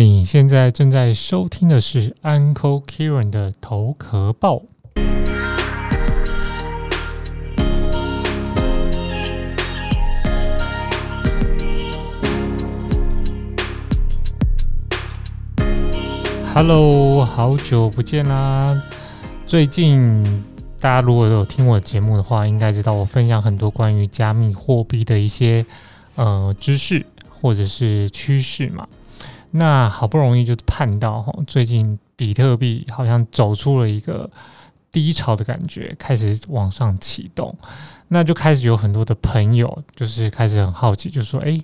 你现在正在收听的是 Uncle Kieran 的头壳报。Hello，好久不见啦！最近大家如果有听我节目的话，应该知道我分享很多关于加密货币的一些呃知识或者是趋势嘛。那好不容易就盼到哈，最近比特币好像走出了一个低潮的感觉，开始往上启动，那就开始有很多的朋友就是开始很好奇，就说：“哎，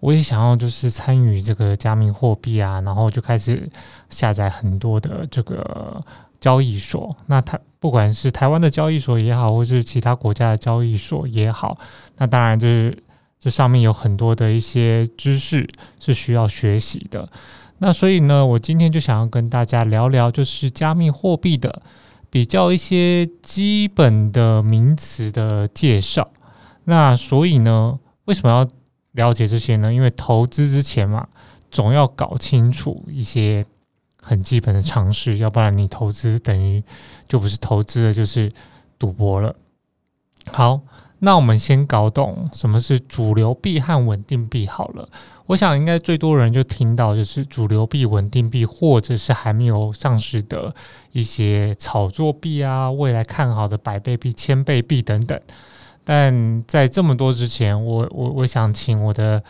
我也想要就是参与这个加密货币啊！”然后就开始下载很多的这个交易所。那台不管是台湾的交易所也好，或是其他国家的交易所也好，那当然就是。这上面有很多的一些知识是需要学习的，那所以呢，我今天就想要跟大家聊聊，就是加密货币的比较一些基本的名词的介绍。那所以呢，为什么要了解这些呢？因为投资之前嘛，总要搞清楚一些很基本的常识，要不然你投资等于就不是投资了，就是赌博了。好。那我们先搞懂什么是主流币和稳定币好了。我想应该最多人就听到就是主流币、稳定币，或者是还没有上市的一些炒作币啊，未来看好的百倍币、千倍币等等。但在这么多之前，我我我想请我的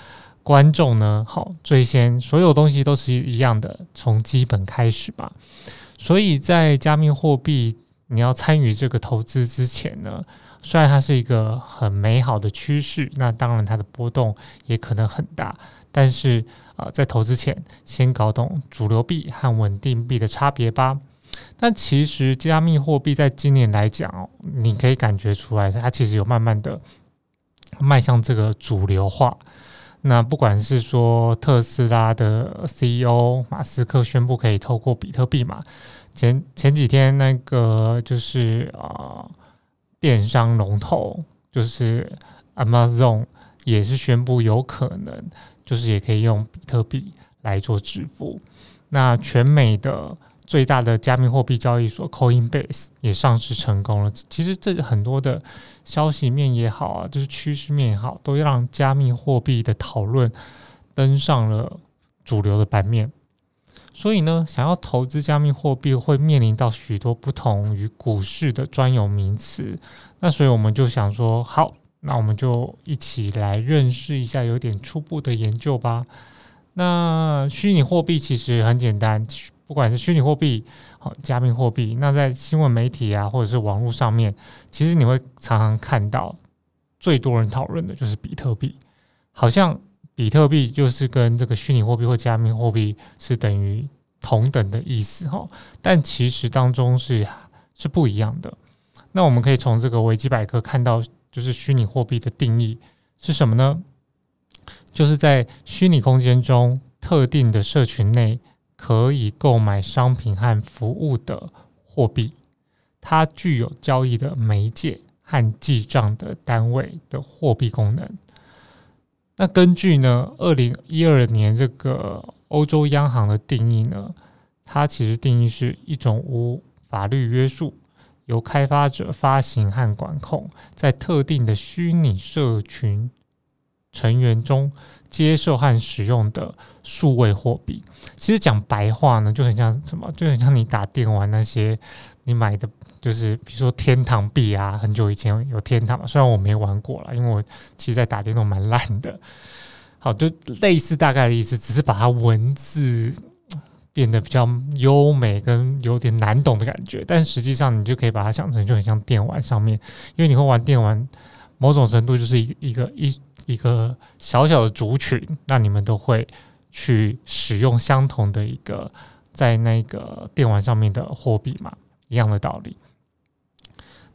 观众呢，好，最先所有东西都是一样的，从基本开始吧。所以在加密货币你要参与这个投资之前呢。虽然它是一个很美好的趋势，那当然它的波动也可能很大。但是啊，在投资前先搞懂主流币和稳定币的差别吧。但其实加密货币在今年来讲，你可以感觉出来，它其实有慢慢的迈向这个主流化。那不管是说特斯拉的 CEO 马斯克宣布可以透过比特币嘛，前前几天那个就是啊。电商龙头就是 Amazon 也是宣布有可能，就是也可以用比特币来做支付。那全美的最大的加密货币交易所 Coinbase 也上市成功了。其实这很多的消息面也好啊，就是趋势面也好，都让加密货币的讨论登上了主流的版面。所以呢，想要投资加密货币会面临到许多不同于股市的专有名词。那所以我们就想说，好，那我们就一起来认识一下，有点初步的研究吧。那虚拟货币其实很简单，不管是虚拟货币、好加密货币，那在新闻媒体啊，或者是网络上面，其实你会常常看到最多人讨论的就是比特币，好像。比特币就是跟这个虚拟货币或加密货币是等于同等的意思哈，但其实当中是是不一样的。那我们可以从这个维基百科看到，就是虚拟货币的定义是什么呢？就是在虚拟空间中特定的社群内可以购买商品和服务的货币，它具有交易的媒介和记账的单位的货币功能。那根据呢，二零一二年这个欧洲央行的定义呢，它其实定义是一种无法律约束、由开发者发行和管控，在特定的虚拟社群成员中接受和使用的数位货币。其实讲白话呢，就很像什么，就很像你打电玩那些你买的。就是比如说天堂币啊，很久以前有天堂嘛，虽然我没玩过了，因为我其实在打电动蛮烂的。好，就类似大概的意思，只是把它文字变得比较优美跟有点难懂的感觉，但实际上你就可以把它想成就很像电玩上面，因为你会玩电玩，某种程度就是一一个一一个小小的族群，那你们都会去使用相同的一个在那个电玩上面的货币嘛，一样的道理。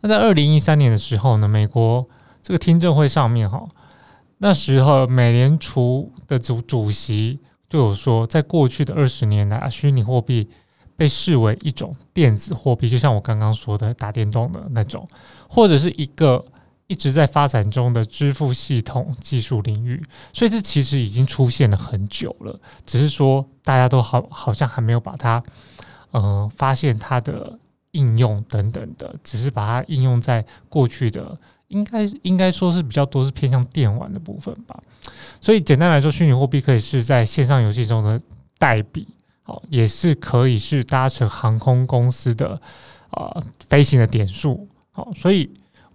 那在二零一三年的时候呢，美国这个听证会上面哈，那时候美联储的主主席就有说，在过去的二十年来，虚拟货币被视为一种电子货币，就像我刚刚说的打电动的那种，或者是一个一直在发展中的支付系统技术领域，所以这其实已经出现了很久了，只是说大家都好好像还没有把它，呃，发现它的应用等等的，只是把它应用在过去的，应该应该说是比较多是偏向电玩的部分吧。所以简单来说，虚拟货币可以是在线上游戏中的代币，好，也是可以是搭乘航空公司的啊飞行的点数，好，所以。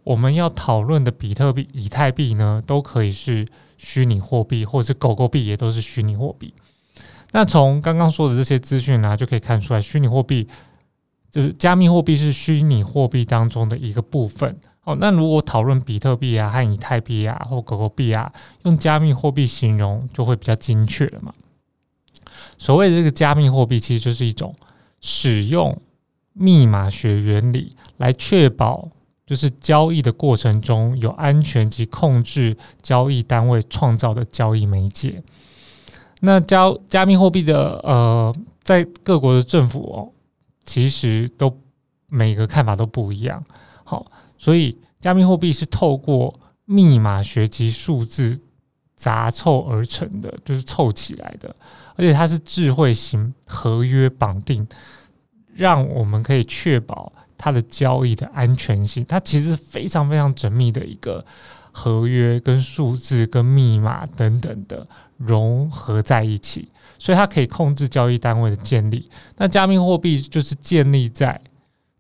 我们要讨论的比特币、以太币呢，都可以是虚拟货币，或者是狗狗币也都是虚拟货币。那从刚刚说的这些资讯呢，就可以看出来，虚拟货币就是加密货币是虚拟货币当中的一个部分。哦，那如果讨论比特币啊和以太币啊或狗狗币啊，用加密货币形容就会比较精确了嘛。所谓的这个加密货币，其实就是一种使用密码学原理来确保。就是交易的过程中有安全及控制交易单位创造的交易媒介。那加加密货币的呃，在各国的政府哦，其实都每个看法都不一样。好，所以加密货币是透过密码学及数字杂凑而成的，就是凑起来的，而且它是智慧型合约绑定，让我们可以确保。它的交易的安全性，它其实非常非常缜密的一个合约，跟数字、跟密码等等的融合在一起，所以它可以控制交易单位的建立。那加密货币就是建立在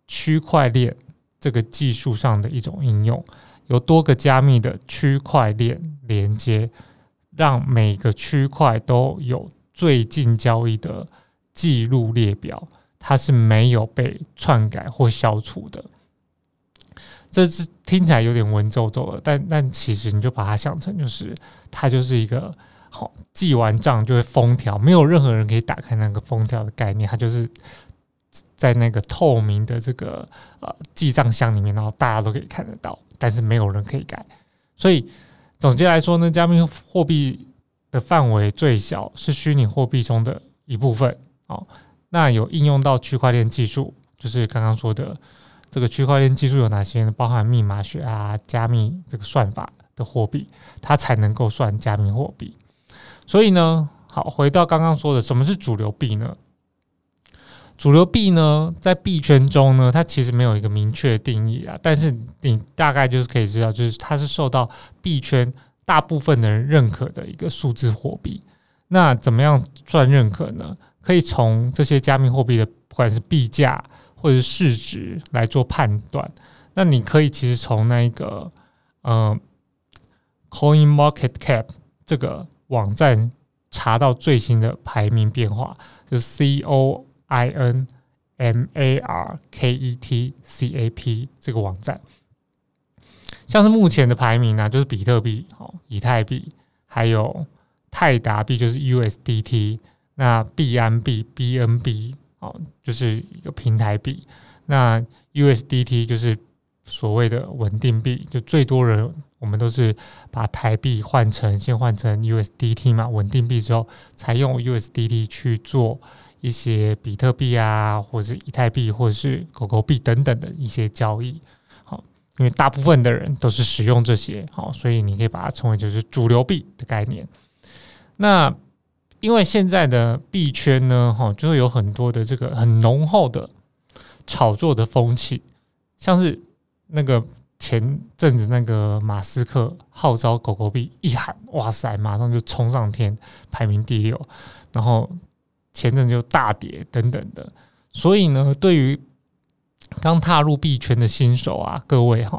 区块链这个技术上的一种应用，有多个加密的区块链连接，让每个区块都有最近交易的记录列表。它是没有被篡改或消除的，这是听起来有点文绉绉的，但但其实你就把它想成就是它就是一个好记完账就会封条，没有任何人可以打开那个封条的概念，它就是在那个透明的这个呃记账箱里面，然后大家都可以看得到，但是没有人可以改。所以总结来说呢，加密货币的范围最小，是虚拟货币中的一部分哦。那有应用到区块链技术，就是刚刚说的这个区块链技术有哪些呢？包含密码学啊、加密这个算法的货币，它才能够算加密货币。所以呢，好，回到刚刚说的，什么是主流币呢？主流币呢，在币圈中呢，它其实没有一个明确的定义啊，但是你大概就是可以知道，就是它是受到币圈大部分的人认可的一个数字货币。那怎么样算认可呢？可以从这些加密货币的不管是币价或者是市值来做判断。那你可以其实从那个呃，Coin Market Cap 这个网站查到最新的排名变化，就是 C O I N M A R K E T C A P 这个网站。像是目前的排名呢，就是比特币、哦，以太币，还有泰达币，就是 U S D T。那币安币 BNB 哦，就是一个平台币。那 USDT 就是所谓的稳定币，就最多人我们都是把台币换成先换成 USDT 嘛，稳定币之后才用 USDT 去做一些比特币啊，或者是以太币，或者是狗狗币等等的一些交易。好，因为大部分的人都是使用这些，好，所以你可以把它称为就是主流币的概念。那因为现在的币圈呢，哈，就会有很多的这个很浓厚的炒作的风气，像是那个前阵子那个马斯克号召狗狗币一喊，哇塞，马上就冲上天，排名第六，然后前阵就大跌等等的。所以呢，对于刚踏入币圈的新手啊，各位哈，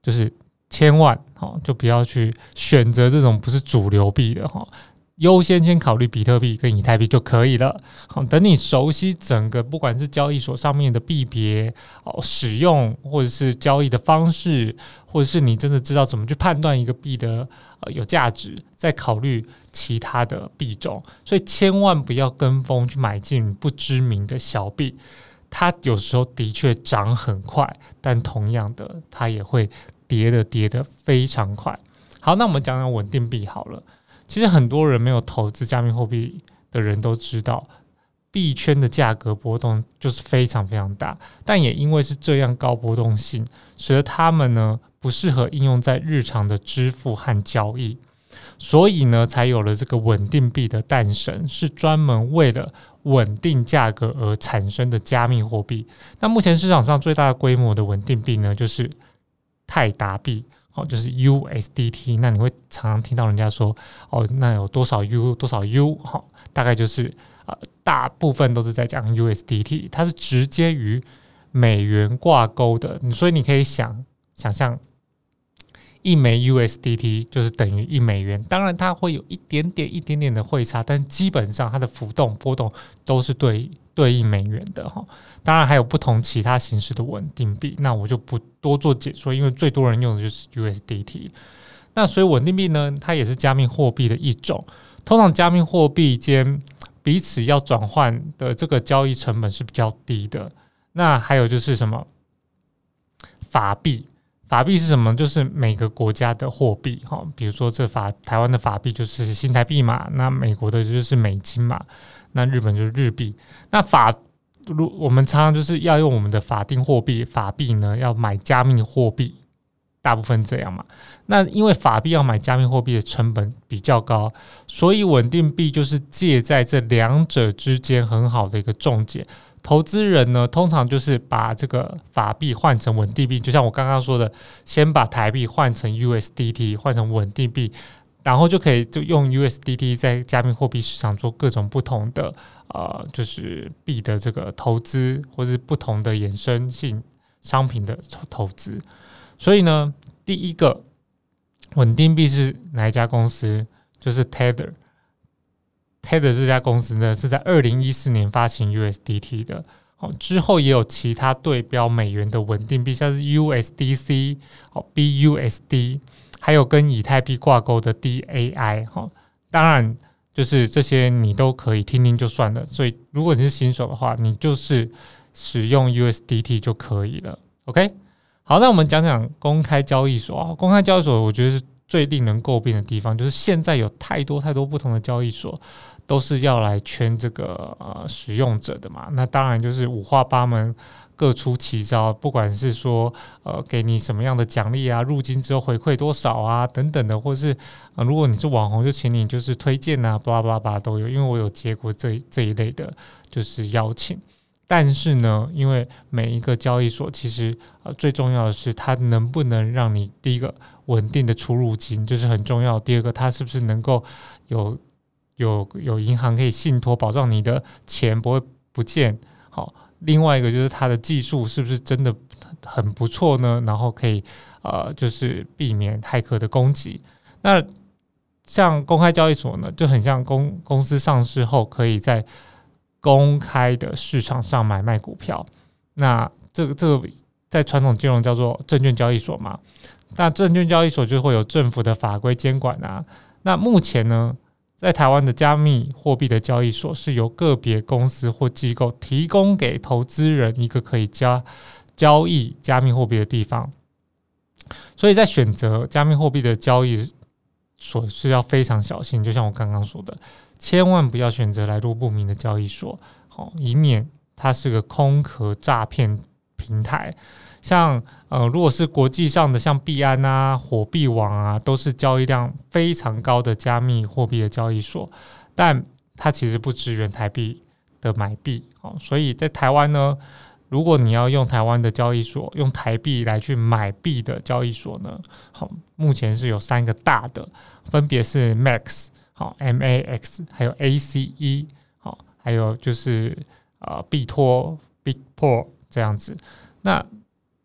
就是千万哈，就不要去选择这种不是主流币的哈。优先先考虑比特币跟以太币就可以了。好，等你熟悉整个不管是交易所上面的币别哦，使用或者是交易的方式，或者是你真的知道怎么去判断一个币的呃有价值，再考虑其他的币种。所以千万不要跟风去买进不知名的小币，它有时候的确涨很快，但同样的它也会跌的跌的非常快。好，那我们讲讲稳定币好了。其实很多人没有投资加密货币的人都知道，币圈的价格波动就是非常非常大，但也因为是这样高波动性，使得他们呢不适合应用在日常的支付和交易，所以呢，才有了这个稳定币的诞生，是专门为了稳定价格而产生的加密货币。那目前市场上最大规模的稳定币呢，就是泰达币。就是 USDT，那你会常常听到人家说，哦，那有多少 U 多少 U，哈，大概就是呃，大部分都是在讲 USDT，它是直接与美元挂钩的，所以你可以想想象。一枚 USDT 就是等于一美元，当然它会有一点点、一点点的汇差，但基本上它的浮动波动都是对对应美元的哈。当然还有不同其他形式的稳定币，那我就不多做解说，因为最多人用的就是 USDT。那所以稳定币呢，它也是加密货币的一种。通常加密货币间彼此要转换的这个交易成本是比较低的。那还有就是什么法币？法币是什么？就是每个国家的货币，哈，比如说这法台湾的法币就是新台币嘛，那美国的就是美金嘛，那日本就是日币。那法，如我们常常就是要用我们的法定货币法币呢，要买加密货币，大部分这样嘛。那因为法币要买加密货币的成本比较高，所以稳定币就是介在这两者之间很好的一个中介。投资人呢，通常就是把这个法币换成稳定币，就像我刚刚说的，先把台币换成 USDT，换成稳定币，然后就可以就用 USDT 在加密货币市场做各种不同的呃，就是币的这个投资，或是不同的衍生性商品的投资。所以呢，第一个稳定币是哪一家公司？就是 Tether。Tether 这家公司呢，是在二零一四年发行 USDT 的，哦，之后也有其他对标美元的稳定币，像是 USDC、哦 BUSD，还有跟以太币挂钩的 DAI，哈，当然就是这些你都可以听听就算了。所以如果你是新手的话，你就是使用 USDT 就可以了。OK，好，那我们讲讲公开交易所啊，公开交易所我觉得是最令人诟病的地方，就是现在有太多太多不同的交易所。都是要来圈这个呃使用者的嘛，那当然就是五花八门，各出奇招。不管是说呃给你什么样的奖励啊，入金之后回馈多少啊等等的，或是呃如果你是网红，就请你就是推荐啊，巴拉巴拉巴拉都有。因为我有接过这这一类的，就是邀请。但是呢，因为每一个交易所其实呃最重要的是它能不能让你第一个稳定的出入金，这是很重要。第二个，它是不是能够有。有有银行可以信托，保障你的钱不会不见。好，另外一个就是它的技术是不是真的很不错呢？然后可以呃，就是避免骇客的攻击。那像公开交易所呢，就很像公公司上市后可以在公开的市场上买卖股票。那这个这个在传统金融叫做证券交易所嘛。那证券交易所就会有政府的法规监管啊。那目前呢？在台湾的加密货币的交易所是由个别公司或机构提供给投资人一个可以加交易加密货币的地方，所以在选择加密货币的交易所是要非常小心。就像我刚刚说的，千万不要选择来路不明的交易所，好，以免它是个空壳诈骗平台。像呃，如果是国际上的，像币安啊、火币网啊，都是交易量非常高的加密货币的交易所，但它其实不支援台币的买币哦。所以在台湾呢，如果你要用台湾的交易所用台币来去买币的交易所呢，好，目前是有三个大的，分别是 Max 好 M A X，还有 A C E 好，还有就是呃币托 Bitport 这样子，那。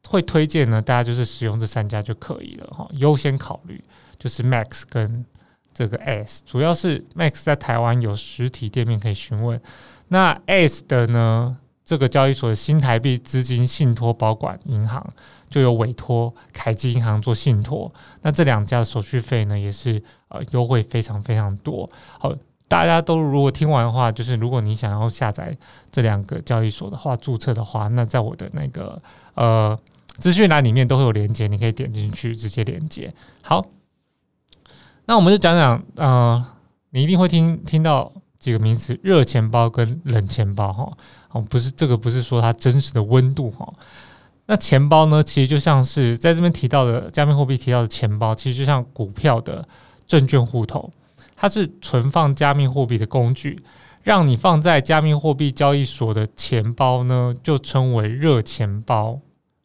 会推荐呢，大家就是使用这三家就可以了哈。优先考虑就是 Max 跟这个 S，主要是 Max 在台湾有实体店面可以询问。那 S 的呢，这个交易所的新台币资金信托保管银行就有委托凯基银行做信托。那这两家的手续费呢，也是呃优惠非常非常多。好，大家都如果听完的话，就是如果你想要下载这两个交易所的话，注册的话，那在我的那个呃。资讯栏里面都会有连接，你可以点进去直接连接。好，那我们就讲讲，呃，你一定会听听到几个名词：热钱包跟冷钱包。哈，哦，不是这个，不是说它真实的温度。哈，那钱包呢，其实就像是在这边提到的加密货币提到的钱包，其实就像股票的证券户头，它是存放加密货币的工具。让你放在加密货币交易所的钱包呢，就称为热钱包。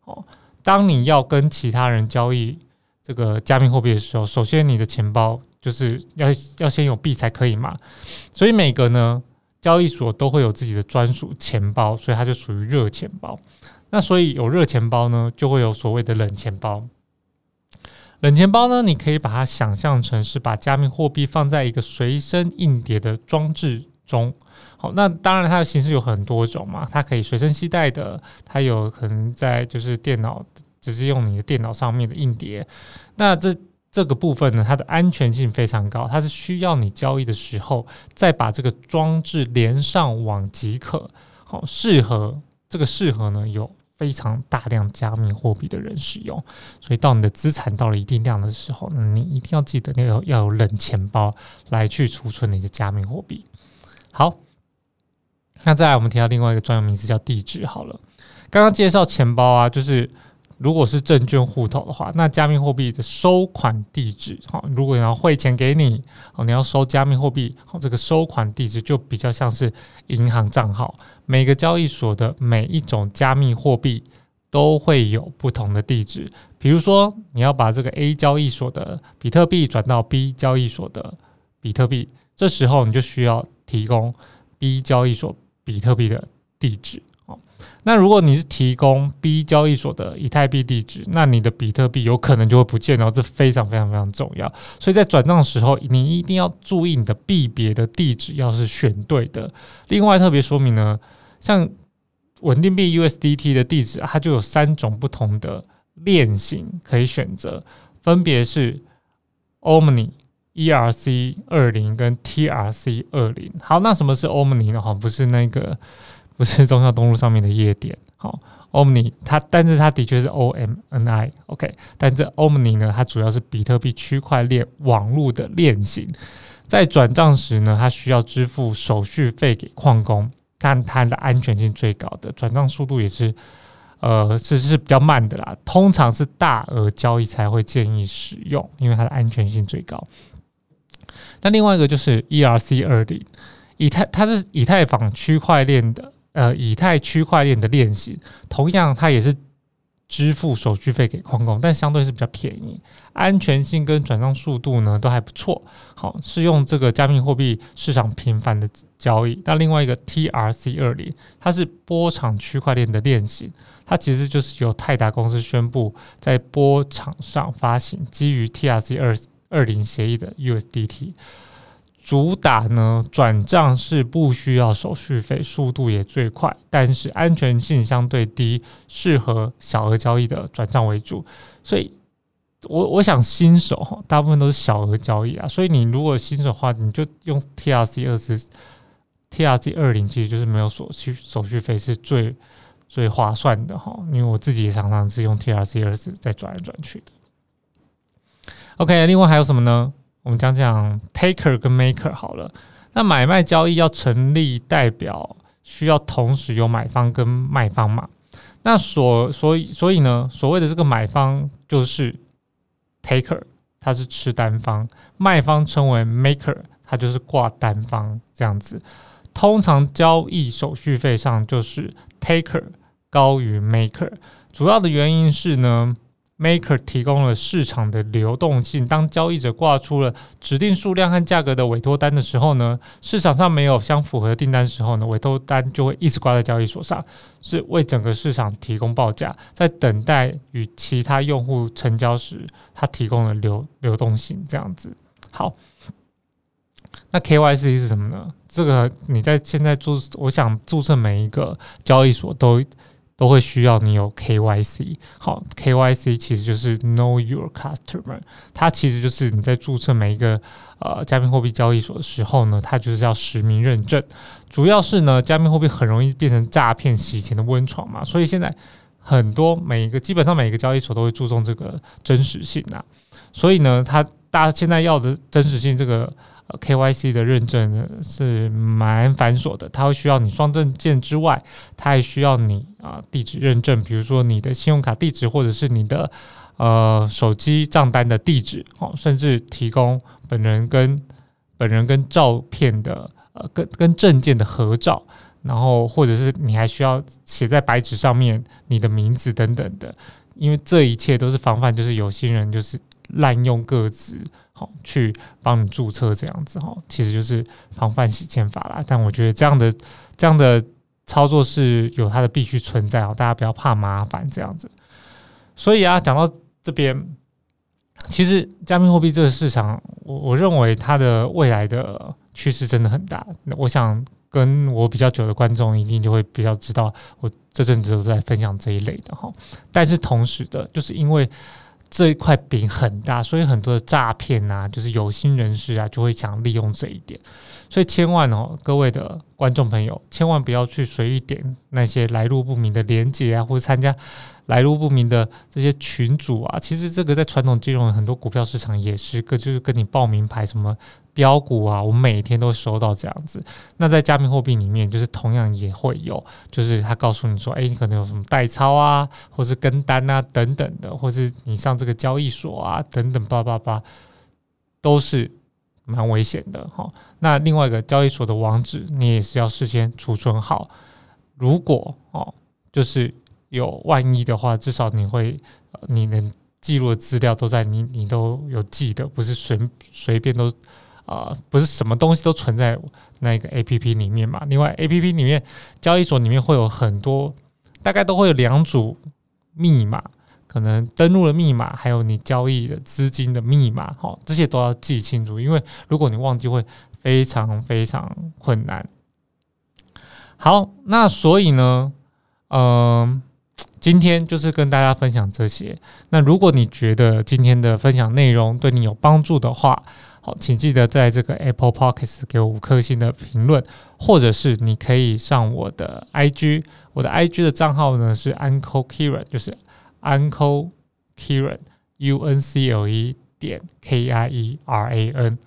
哦，当你要跟其他人交易这个加密货币的时候，首先你的钱包就是要要先有币才可以嘛。所以每个呢交易所都会有自己的专属钱包，所以它就属于热钱包。那所以有热钱包呢，就会有所谓的冷钱包。冷钱包呢，你可以把它想象成是把加密货币放在一个随身硬碟的装置。中好，那当然它的形式有很多种嘛，它可以随身携带的，它有可能在就是电脑直接用你的电脑上面的硬碟。那这这个部分呢，它的安全性非常高，它是需要你交易的时候再把这个装置连上网即可。好，适合这个适合呢有非常大量加密货币的人使用，所以到你的资产到了一定量的时候，你一定要记得要要有冷钱包来去储存你的加密货币。好，那再来，我们提到另外一个专有名词叫地址。好了，刚刚介绍钱包啊，就是如果是证券户头的话，那加密货币的收款地址，好，如果你要汇钱给你，哦，你要收加密货币，好，这个收款地址就比较像是银行账号。每个交易所的每一种加密货币都会有不同的地址，比如说你要把这个 A 交易所的比特币转到 B 交易所的比特币，这时候你就需要。提供 B 交易所比特币的地址哦，那如果你是提供 B 交易所的以太币地址，那你的比特币有可能就会不见哦，这非常非常非常重要。所以在转账的时候，你一定要注意你的币别的地址要是选对的。另外特别说明呢，像稳定币 USDT 的地址，它就有三种不同的链型可以选择，分别是 Omni。ERC 二零跟 TRC 二零，好，那什么是 Omni 呢？哈，不是那个，不是中孝东路上面的夜店。好，Omni 它，但是它的确是 OMNI，OK。但这 Omni 呢，它主要是比特币区块链网络的链型，在转账时呢，它需要支付手续费给矿工，但它的安全性最高的，转账速度也是，呃，是是比较慢的啦。通常是大额交易才会建议使用，因为它的安全性最高。那另外一个就是 ERC 二零，以太它是以太坊区块链的，呃，以太区块链的链型，同样它也是支付手续费给矿工，但相对是比较便宜，安全性跟转账速度呢都还不错。好，是用这个加密货币市场频繁的交易。那另外一个 TRC 二零，它是波场区块链的链型，它其实就是由泰达公司宣布在波场上发行基于 TRC 二。二零协议的 USDT 主打呢，转账是不需要手续费，速度也最快，但是安全性相对低，适合小额交易的转账为主。所以，我我想新手哈，大部分都是小额交易啊。所以你如果新手的话，你就用 TRC 二十 TRC 二零，其实就是没有手续手续费，是最最划算的哈。因为我自己常常是用 TRC 二十在转来转去的。OK，另外还有什么呢？我们讲讲 taker 跟 maker 好了。那买卖交易要成立，代表需要同时有买方跟卖方嘛？那所所以所以呢，所谓的这个买方就是 taker，他是吃单方；卖方称为 maker，他就是挂单方这样子。通常交易手续费上就是 taker 高于 maker，主要的原因是呢。Maker 提供了市场的流动性。当交易者挂出了指定数量和价格的委托单的时候呢，市场上没有相符合的订单时候呢，委托单就会一直挂在交易所上，是为整个市场提供报价，在等待与其他用户成交时，它提供了流流动性。这样子，好。那 KYC 是什么呢？这个你在现在注，我想注册每一个交易所都。都会需要你有 KYC，好，KYC 其实就是 Know Your Customer，它其实就是你在注册每一个呃加密货币交易所的时候呢，它就是要实名认证。主要是呢，加密货币很容易变成诈骗洗钱的温床嘛，所以现在很多每一个基本上每一个交易所都会注重这个真实性啊。所以呢，它大家现在要的真实性这个 KYC 的认证呢是蛮繁琐的，它会需要你双证件之外，它还需要你啊地址认证，比如说你的信用卡地址或者是你的呃手机账单的地址，哦，甚至提供本人跟本人跟照片的呃跟跟证件的合照，然后或者是你还需要写在白纸上面你的名字等等的，因为这一切都是防范，就是有心人就是滥用个个资。去帮你注册这样子哈，其实就是防范洗钱法啦。但我觉得这样的这样的操作是有它的必须存在哦，大家不要怕麻烦这样子。所以啊，讲到这边，其实加密货币这个市场，我我认为它的未来的趋势真的很大。我想跟我比较久的观众一定就会比较知道，我这阵子都在分享这一类的哈。但是同时的，就是因为这一块饼很大，所以很多的诈骗啊，就是有心人士啊，就会想利用这一点。所以千万哦，各位的观众朋友，千万不要去随意点那些来路不明的连接啊，或者参加来路不明的这些群组啊。其实这个在传统金融很多股票市场也是个，就是跟你报名牌什么。标股啊，我每天都收到这样子。那在加密货币里面，就是同样也会有，就是他告诉你说，哎，你可能有什么代操啊，或是跟单啊等等的，或是你上这个交易所啊等等，叭叭叭，都是蛮危险的哈。那另外一个交易所的网址，你也是要事先储存好。如果哦，就是有万一的话，至少你会你能记录的资料都在你你都有记得，不是随随便都。啊，不是什么东西都存在那个 A P P 里面嘛？另外，A P P 里面交易所里面会有很多，大概都会有两组密码，可能登录的密码，还有你交易的资金的密码，哈，这些都要记清楚，因为如果你忘记，会非常非常困难。好，那所以呢，嗯，今天就是跟大家分享这些。那如果你觉得今天的分享内容对你有帮助的话，好，请记得在这个 Apple Podcast 给我五颗星的评论，或者是你可以上我的 IG，我的 IG 的账号呢是 Uncle Kieran，就是 Uncle Kieran，U N C L E 点 K I E R A N。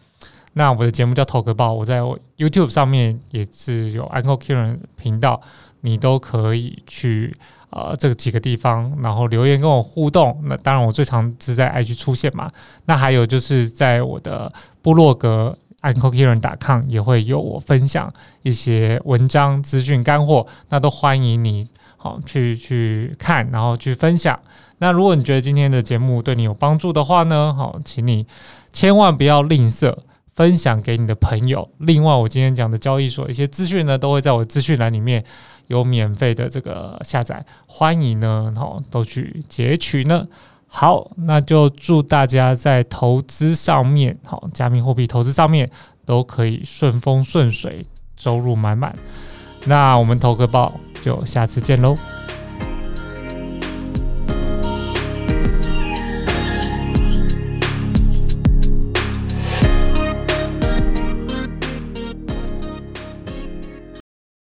那我的节目叫投个报，我在 YouTube 上面也是有 Uncle Kieran 频道，你都可以去。呃，这几个地方，然后留言跟我互动。那当然，我最常是在 IG 出现嘛。那还有就是在我的部落格 uncokiran.com 也会有我分享一些文章、资讯、干货。那都欢迎你好去去看，然后去分享。那如果你觉得今天的节目对你有帮助的话呢，好，请你千万不要吝啬分享给你的朋友。另外，我今天讲的交易所一些资讯呢，都会在我资讯栏里面。有免费的这个下载，欢迎呢，好都去截取呢。好，那就祝大家在投资上面，好，加密货币投资上面都可以顺风顺水，收入满满。那我们投个报，就下次见喽。